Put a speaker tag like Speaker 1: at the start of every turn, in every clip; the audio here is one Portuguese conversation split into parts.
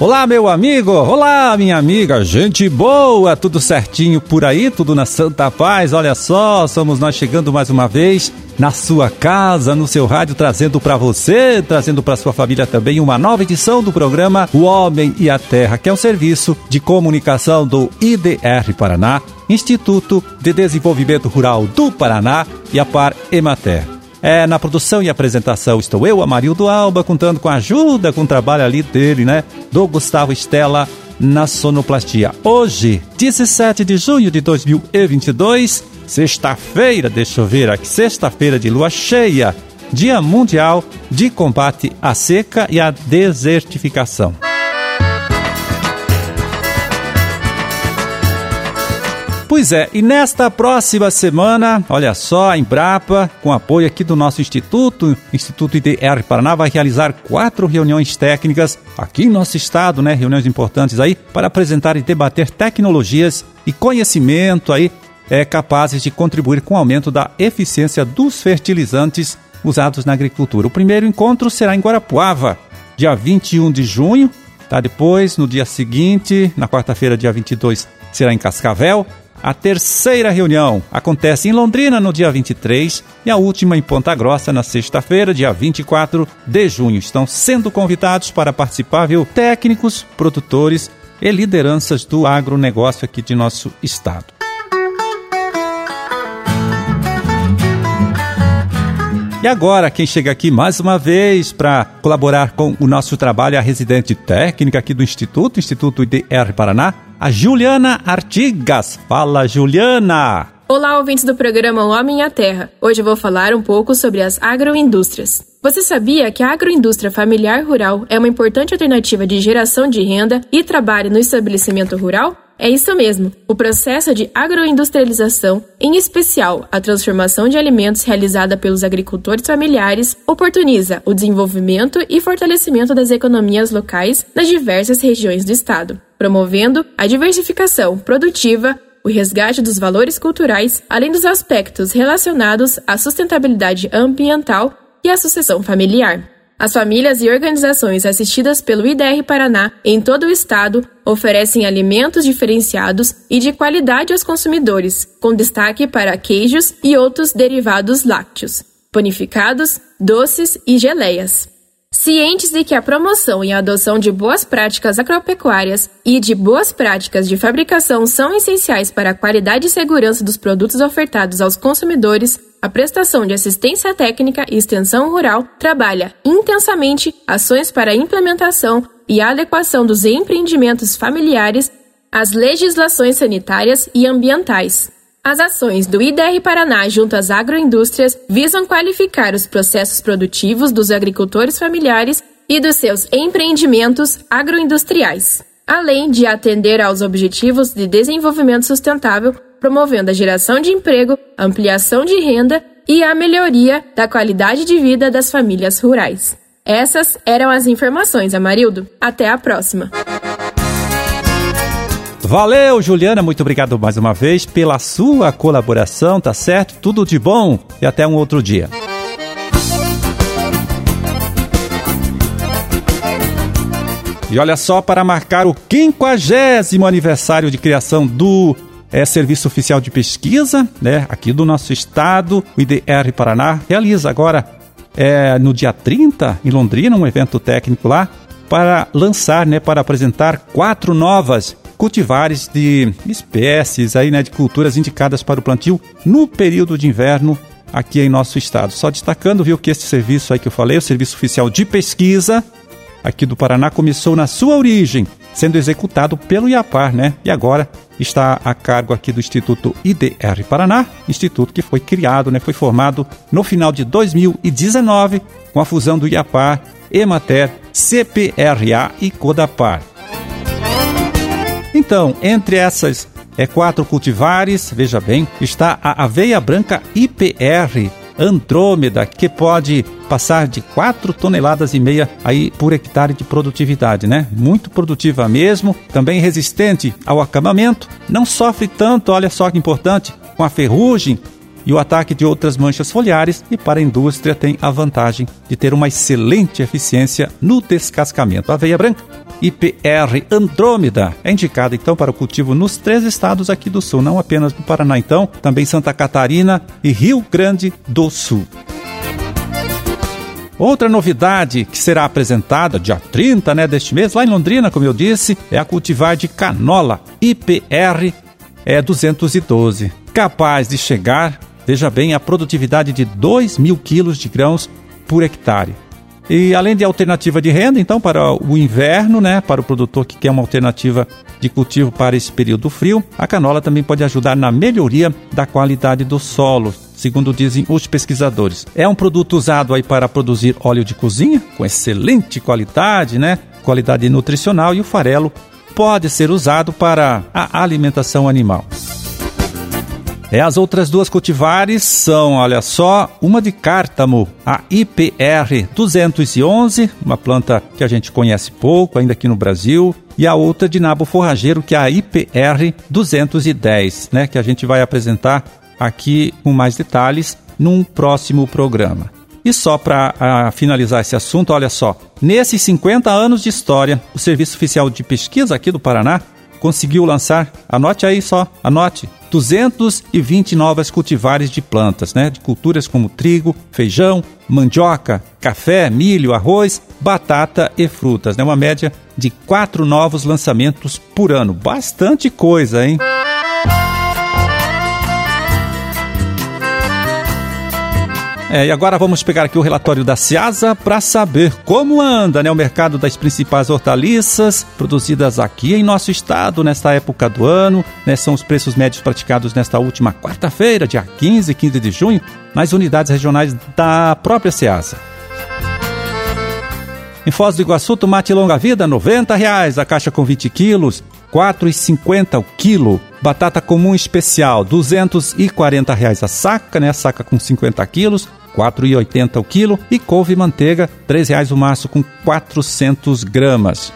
Speaker 1: Olá, meu amigo! Olá, minha amiga! Gente boa! Tudo certinho por aí? Tudo na Santa Paz? Olha só, somos nós chegando mais uma vez na sua casa, no seu rádio, trazendo para você, trazendo para sua família também uma nova edição do programa O Homem e a Terra, que é um serviço de comunicação do IDR Paraná, Instituto de Desenvolvimento Rural do Paraná e a Par Emater. É, na produção e apresentação estou eu, Amarildo Alba, contando com a ajuda, com o trabalho ali dele, né? Do Gustavo Estela na sonoplastia. Hoje, 17 de junho de 2022, sexta-feira, deixa eu ver aqui, sexta-feira de lua cheia, Dia Mundial de Combate à Seca e à Desertificação. Pois é, e nesta próxima semana, olha só, a Embrapa, com apoio aqui do nosso Instituto, Instituto IDR Paraná, vai realizar quatro reuniões técnicas aqui em nosso estado, né? Reuniões importantes aí, para apresentar e debater tecnologias e conhecimento aí é, capazes de contribuir com o aumento da eficiência dos fertilizantes usados na agricultura. O primeiro encontro será em Guarapuava, dia 21 de junho, tá? Depois, no dia seguinte, na quarta-feira, dia 22, será em Cascavel. A terceira reunião acontece em Londrina no dia 23 e a última em Ponta Grossa na sexta-feira, dia 24 de junho. Estão sendo convidados para participar, viu, técnicos, produtores e lideranças do agronegócio aqui de nosso estado. E agora, quem chega aqui mais uma vez para colaborar com o nosso trabalho é a residente técnica aqui do Instituto, Instituto IDR Paraná, a Juliana Artigas. Fala, Juliana!
Speaker 2: Olá, ouvintes do programa O Homem a Terra. Hoje eu vou falar um pouco sobre as agroindústrias. Você sabia que a agroindústria familiar rural é uma importante alternativa de geração de renda e trabalho no estabelecimento rural? É isso mesmo. O processo de agroindustrialização, em especial a transformação de alimentos realizada pelos agricultores familiares, oportuniza o desenvolvimento e fortalecimento das economias locais nas diversas regiões do estado, promovendo a diversificação produtiva, o resgate dos valores culturais, além dos aspectos relacionados à sustentabilidade ambiental e à sucessão familiar. As famílias e organizações assistidas pelo IDR Paraná em todo o estado oferecem alimentos diferenciados e de qualidade aos consumidores, com destaque para queijos e outros derivados lácteos, panificados, doces e geleias. Cientes de que a promoção e a adoção de boas práticas agropecuárias e de boas práticas de fabricação são essenciais para a qualidade e segurança dos produtos ofertados aos consumidores, a prestação de assistência técnica e extensão rural trabalha intensamente ações para a implementação e adequação dos empreendimentos familiares às legislações sanitárias e ambientais. As ações do IDR Paraná junto às agroindústrias visam qualificar os processos produtivos dos agricultores familiares e dos seus empreendimentos agroindustriais, além de atender aos objetivos de desenvolvimento sustentável, promovendo a geração de emprego, ampliação de renda e a melhoria da qualidade de vida das famílias rurais. Essas eram as informações, Amarildo. Até a próxima!
Speaker 1: Valeu, Juliana, muito obrigado mais uma vez pela sua colaboração, tá certo? Tudo de bom e até um outro dia. E olha só, para marcar o 50 aniversário de criação do é, Serviço Oficial de Pesquisa, né, aqui do nosso estado, o IDR Paraná, realiza agora, é, no dia 30, em Londrina, um evento técnico lá, para lançar, né, para apresentar quatro novas cultivares de espécies aí, né, de culturas indicadas para o plantio no período de inverno aqui em nosso estado. Só destacando, viu, que esse serviço aí que eu falei, o Serviço Oficial de Pesquisa aqui do Paraná começou na sua origem, sendo executado pelo IAPAR, né? E agora está a cargo aqui do Instituto IDR Paraná, instituto que foi criado, né, foi formado no final de 2019 com a fusão do IAPAR, Emater, CPRA e Codapar. Então, entre essas é, quatro cultivares, veja bem, está a aveia branca IPR Andrômeda, que pode passar de 4 toneladas e meia aí por hectare de produtividade, né? Muito produtiva mesmo, também resistente ao acamamento, não sofre tanto, olha só que importante, com a ferrugem e o ataque de outras manchas foliares, e para a indústria tem a vantagem de ter uma excelente eficiência no descascamento. Aveia branca IPR Andrômeda é indicada então para o cultivo nos três estados aqui do sul, não apenas no Paraná, então, também Santa Catarina e Rio Grande do Sul. Outra novidade que será apresentada dia 30 né, deste mês, lá em Londrina, como eu disse, é a cultivar de canola IPR é 212, capaz de chegar, veja bem, a produtividade de 2 mil quilos de grãos por hectare. E além de alternativa de renda, então, para o inverno, né, para o produtor que quer uma alternativa de cultivo para esse período frio, a canola também pode ajudar na melhoria da qualidade do solo, segundo dizem os pesquisadores. É um produto usado aí para produzir óleo de cozinha, com excelente qualidade, né? Qualidade nutricional e o farelo pode ser usado para a alimentação animal. É, as outras duas cultivares são, olha só, uma de cártamo, a IPR 211, uma planta que a gente conhece pouco ainda aqui no Brasil, e a outra de nabo forrageiro, que é a IPR 210, né, que a gente vai apresentar aqui com mais detalhes num próximo programa. E só para finalizar esse assunto, olha só, nesses 50 anos de história, o Serviço Oficial de Pesquisa aqui do Paraná conseguiu lançar, anote aí só, anote, 220 novas cultivares de plantas, né? De culturas como trigo, feijão, mandioca, café, milho, arroz, batata e frutas, né? Uma média de quatro novos lançamentos por ano. Bastante coisa, hein? É, e agora vamos pegar aqui o relatório da Ciasa para saber como anda né, o mercado das principais hortaliças produzidas aqui em nosso estado nesta época do ano. Né, são os preços médios praticados nesta última quarta-feira, dia 15 e 15 de junho, nas unidades regionais da própria Ciasa. Em Foz do Iguaçu, tomate longa-vida, 90 reais, a caixa com 20 quilos, R$ 4,50 o quilo. Batata comum especial, 240 reais a saca, né? Saca com 50 quilos. 4,80 o quilo, e couve manteiga, R$ reais o maço com 400 gramas.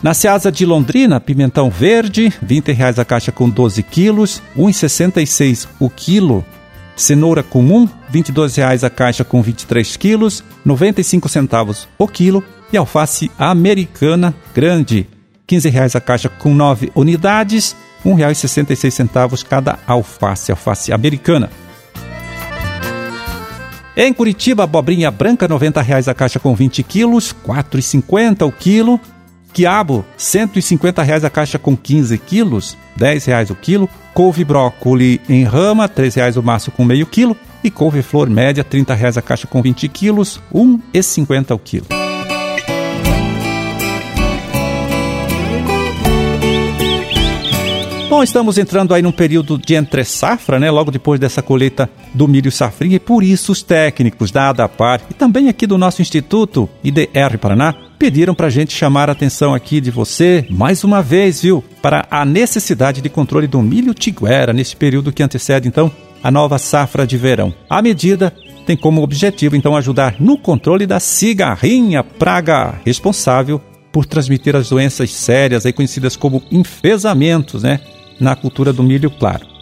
Speaker 1: Na Seasa de Londrina, pimentão verde, R$ reais a caixa com 12 quilos, R$ 1,66 o quilo. Cenoura comum, R$ reais a caixa com 23 quilos, 95 centavos o quilo. E alface americana grande, R$ reais a caixa com 9 unidades, R$ 1,66 cada alface, alface americana. Em Curitiba, abobrinha branca, 90 reais a caixa com 20 quilos, R$ 4,50 o quilo. Quiabo, 150 reais a caixa com 15 quilos, R$ reais o quilo. Couve brócoli em rama, R$ reais o maço com meio quilo. E couve-flor média, 30 reais a caixa com 20 quilos, R$ 1,50 o quilo. Bom, estamos entrando aí num período de entre safra, né? Logo depois dessa colheita do milho safrinha e por isso os técnicos da ADAPAR e também aqui do nosso Instituto IDR Paraná pediram para a gente chamar a atenção aqui de você, mais uma vez, viu? Para a necessidade de controle do milho tiguera nesse período que antecede, então, a nova safra de verão. A medida tem como objetivo, então, ajudar no controle da cigarrinha, praga responsável por transmitir as doenças sérias aí conhecidas como enfesamentos, né? Na cultura do milho claro.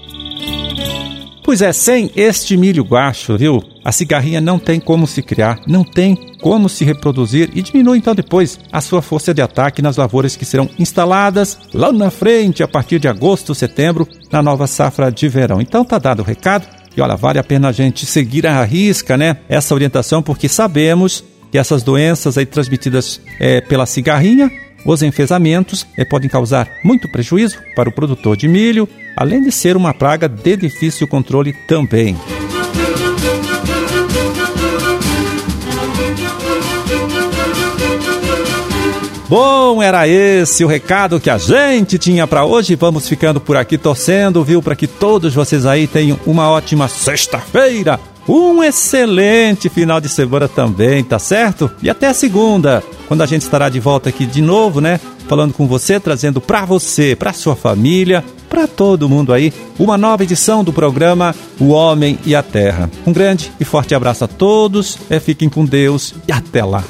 Speaker 1: Pois é, sem este milho guacho, viu? A cigarrinha não tem como se criar, não tem como se reproduzir e diminui então depois a sua força de ataque nas lavouras que serão instaladas lá na frente a partir de agosto, setembro, na nova safra de verão. Então tá dado o recado e olha, vale a pena a gente seguir a risca, né? Essa orientação porque sabemos que essas doenças aí transmitidas é, pela cigarrinha os enfesamentos eh, podem causar muito prejuízo para o produtor de milho, além de ser uma praga de difícil controle também. Bom, era esse o recado que a gente tinha para hoje. Vamos ficando por aqui torcendo, viu, para que todos vocês aí tenham uma ótima sexta-feira. Um excelente final de semana também, tá certo? E até a segunda, quando a gente estará de volta aqui de novo, né? Falando com você, trazendo para você, para sua família, para todo mundo aí, uma nova edição do programa O Homem e a Terra. Um grande e forte abraço a todos, é, fiquem com Deus e até lá.